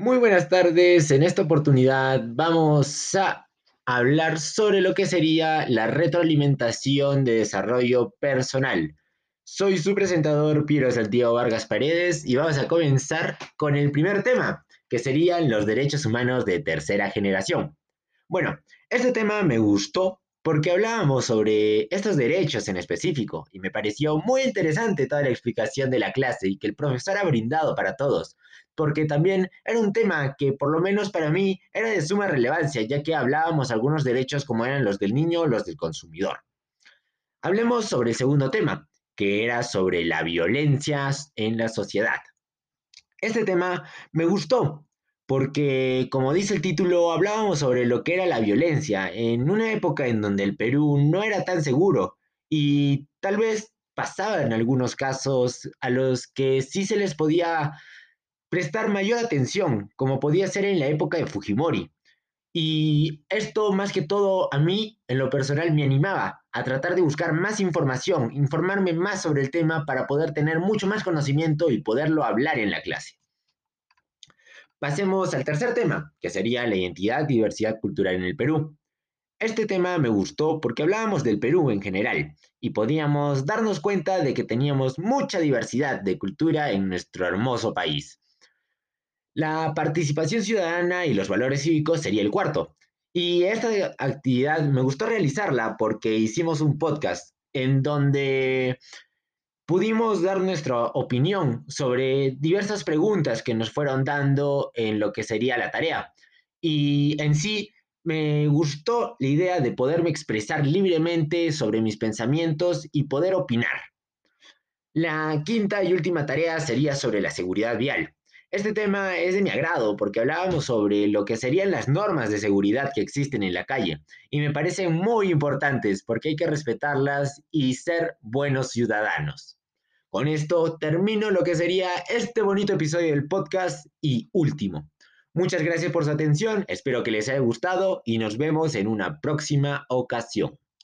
Muy buenas tardes. En esta oportunidad vamos a hablar sobre lo que sería la retroalimentación de desarrollo personal. Soy su presentador Piero Santiago Vargas Paredes y vamos a comenzar con el primer tema, que serían los derechos humanos de tercera generación. Bueno, este tema me gustó porque hablábamos sobre estos derechos en específico y me pareció muy interesante toda la explicación de la clase y que el profesor ha brindado para todos, porque también era un tema que por lo menos para mí era de suma relevancia, ya que hablábamos algunos derechos como eran los del niño o los del consumidor. Hablemos sobre el segundo tema, que era sobre la violencia en la sociedad. Este tema me gustó porque, como dice el título, hablábamos sobre lo que era la violencia en una época en donde el Perú no era tan seguro y tal vez pasaban algunos casos a los que sí se les podía prestar mayor atención, como podía ser en la época de Fujimori. Y esto más que todo a mí, en lo personal, me animaba a tratar de buscar más información, informarme más sobre el tema para poder tener mucho más conocimiento y poderlo hablar en la clase. Pasemos al tercer tema, que sería la identidad y diversidad cultural en el Perú. Este tema me gustó porque hablábamos del Perú en general y podíamos darnos cuenta de que teníamos mucha diversidad de cultura en nuestro hermoso país. La participación ciudadana y los valores cívicos sería el cuarto. Y esta actividad me gustó realizarla porque hicimos un podcast en donde pudimos dar nuestra opinión sobre diversas preguntas que nos fueron dando en lo que sería la tarea. Y en sí me gustó la idea de poderme expresar libremente sobre mis pensamientos y poder opinar. La quinta y última tarea sería sobre la seguridad vial. Este tema es de mi agrado porque hablábamos sobre lo que serían las normas de seguridad que existen en la calle y me parecen muy importantes porque hay que respetarlas y ser buenos ciudadanos. Con esto termino lo que sería este bonito episodio del podcast y último. Muchas gracias por su atención, espero que les haya gustado y nos vemos en una próxima ocasión.